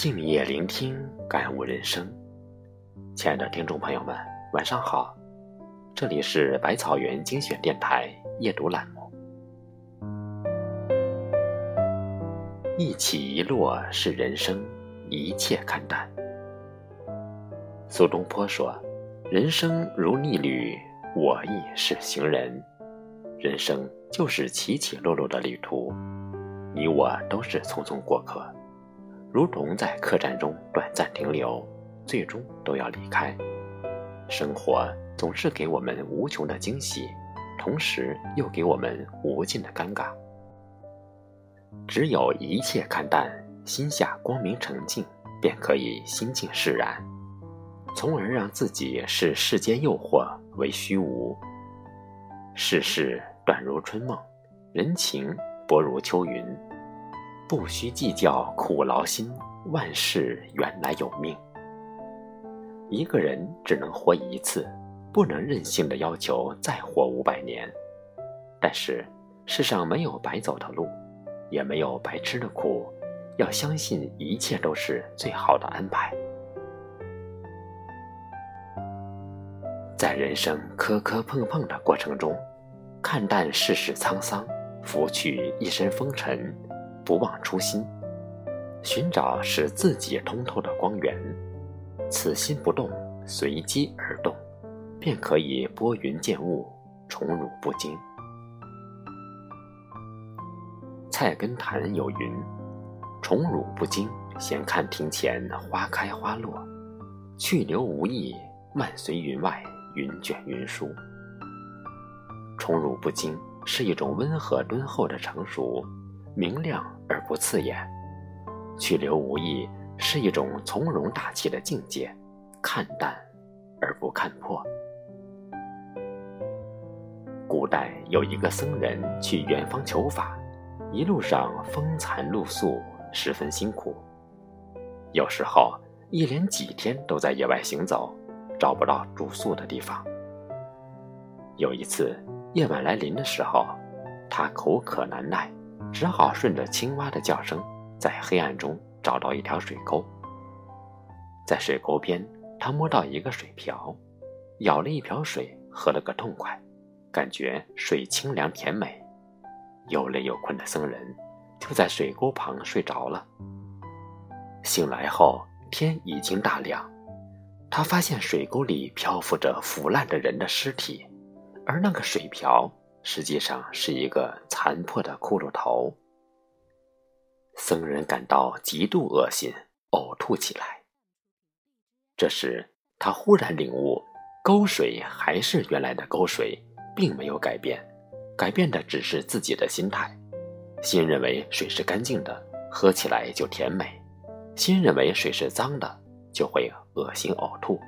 静夜聆听，感悟人生。亲爱的听众朋友们，晚上好，这里是百草园精选电台夜读栏目。一起一落是人生，一切看淡。苏东坡说：“人生如逆旅，我亦是行人。人生就是起起落落的旅途，你我都是匆匆过客。”如同在客栈中短暂停留，最终都要离开。生活总是给我们无穷的惊喜，同时又给我们无尽的尴尬。只有一切看淡，心下光明澄净，便可以心静释然，从而让自己视世间诱惑为虚无。世事短如春梦，人情薄如秋云。不需计较苦劳心，万事原来有命。一个人只能活一次，不能任性的要求再活五百年。但是，世上没有白走的路，也没有白吃的苦，要相信一切都是最好的安排。在人生磕磕碰碰的过程中，看淡世事沧桑，拂去一身风尘。不忘初心，寻找使自己通透的光源。此心不动，随机而动，便可以拨云见雾，宠辱不惊。菜根谭有云：“宠辱不惊，闲看庭前花开花落；去留无意，漫随云外云卷云舒。”宠辱不惊是一种温和敦厚的成熟。明亮而不刺眼，去留无意是一种从容大气的境界，看淡而不看破。古代有一个僧人去远方求法，一路上风餐露宿，十分辛苦。有时候一连几天都在野外行走，找不到住宿的地方。有一次夜晚来临的时候，他口渴难耐。只好顺着青蛙的叫声，在黑暗中找到一条水沟。在水沟边，他摸到一个水瓢，舀了一瓢水，喝了个痛快，感觉水清凉甜美。又累又困的僧人就在水沟旁睡着了。醒来后，天已经大亮，他发现水沟里漂浮着腐烂的人的尸体，而那个水瓢。实际上是一个残破的骷髅头。僧人感到极度恶心，呕吐起来。这时，他忽然领悟，沟水还是原来的沟水，并没有改变，改变的只是自己的心态。心认为水是干净的，喝起来就甜美；心认为水是脏的，就会恶心呕吐。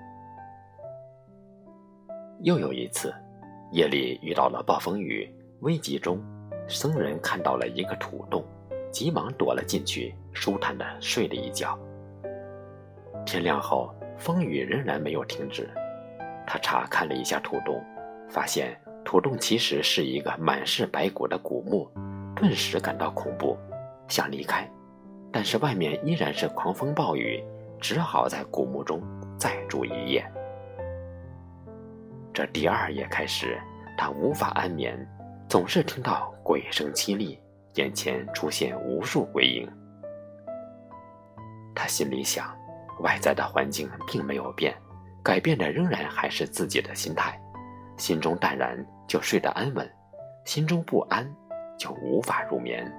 又有一次。夜里遇到了暴风雨，危急中，僧人看到了一个土洞，急忙躲了进去，舒坦的睡了一觉。天亮后，风雨仍然没有停止，他查看了一下土洞，发现土洞其实是一个满是白骨的古墓，顿时感到恐怖，想离开，但是外面依然是狂风暴雨，只好在古墓中再住一夜。这第二夜开始，他无法安眠，总是听到鬼声凄厉，眼前出现无数鬼影。他心里想，外在的环境并没有变，改变的仍然还是自己的心态。心中淡然，就睡得安稳；心中不安，就无法入眠。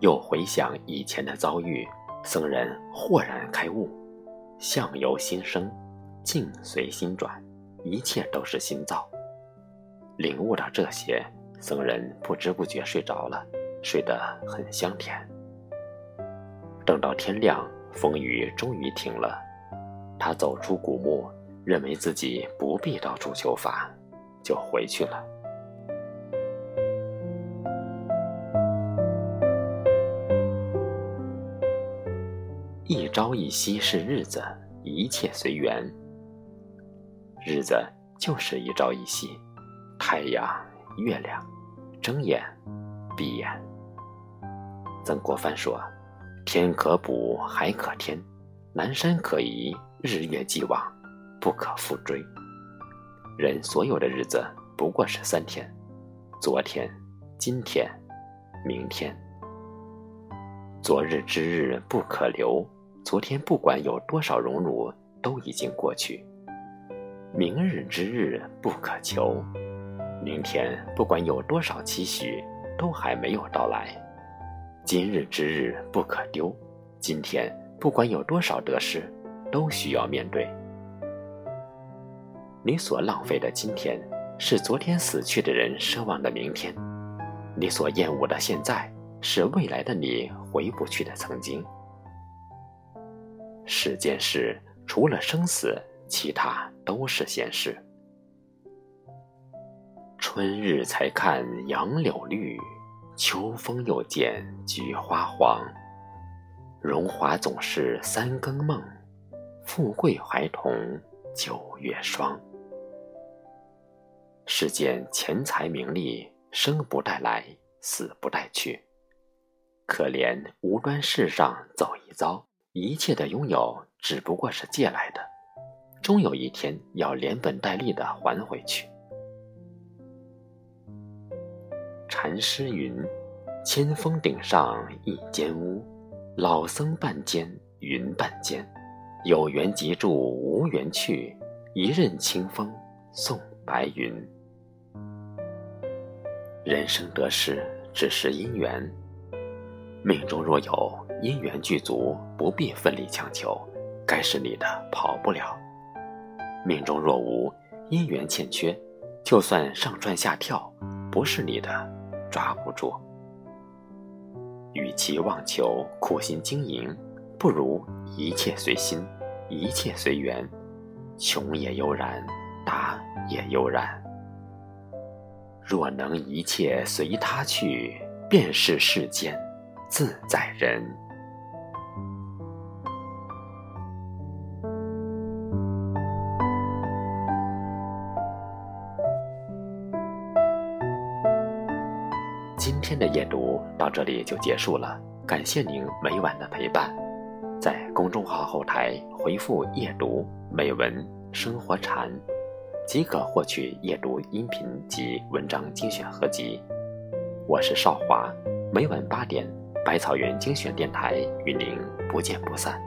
又回想以前的遭遇，僧人豁然开悟：相由心生。境随心转，一切都是心造。领悟到这些，僧人不知不觉睡着了，睡得很香甜。等到天亮，风雨终于停了，他走出古墓，认为自己不必到处求法，就回去了。一朝一夕是日子，一切随缘。日子就是一朝一夕，太阳、月亮，睁眼、闭眼。曾国藩说：“天可补，海可添，南山可移，日月既往，不可复追。人所有的日子不过是三天：昨天、今天、明天。昨日之日不可留，昨天不管有多少荣辱，都已经过去；明日之日不可求，明天不管有多少期许，都还没有到来；今日之日不可丢，今天不管有多少得失，都需要面对。你所浪费的今天，是昨天死去的人奢望的明天；你所厌恶的现在。是未来的你回不去的曾经。世间事除了生死，其他都是闲事。春日才看杨柳绿，秋风又见菊花黄。荣华总是三更梦，富贵还同九月霜。世间钱财名利，生不带来，死不带去。可怜无端世上走一遭，一切的拥有只不过是借来的，终有一天要连本带利的还回去。禅师云：“千峰顶上一间屋，老僧半间云半间，有缘即住，无缘去，一任清风送白云。”人生得失只是因缘。命中若有因缘具足，不必奋力强求，该是你的跑不了；命中若无因缘欠缺，就算上蹿下跳，不是你的抓不住。与其妄求苦心经营，不如一切随心，一切随缘，穷也悠然，达也悠然。若能一切随他去，便是世间。自在人。天的夜读到这里就结束了，感谢您每晚的陪伴。在公众号后台回复“夜读美文生活禅”，即可获取夜读音频及文章精选合集。我是少华，每晚八点。百草园精选电台与您不见不散。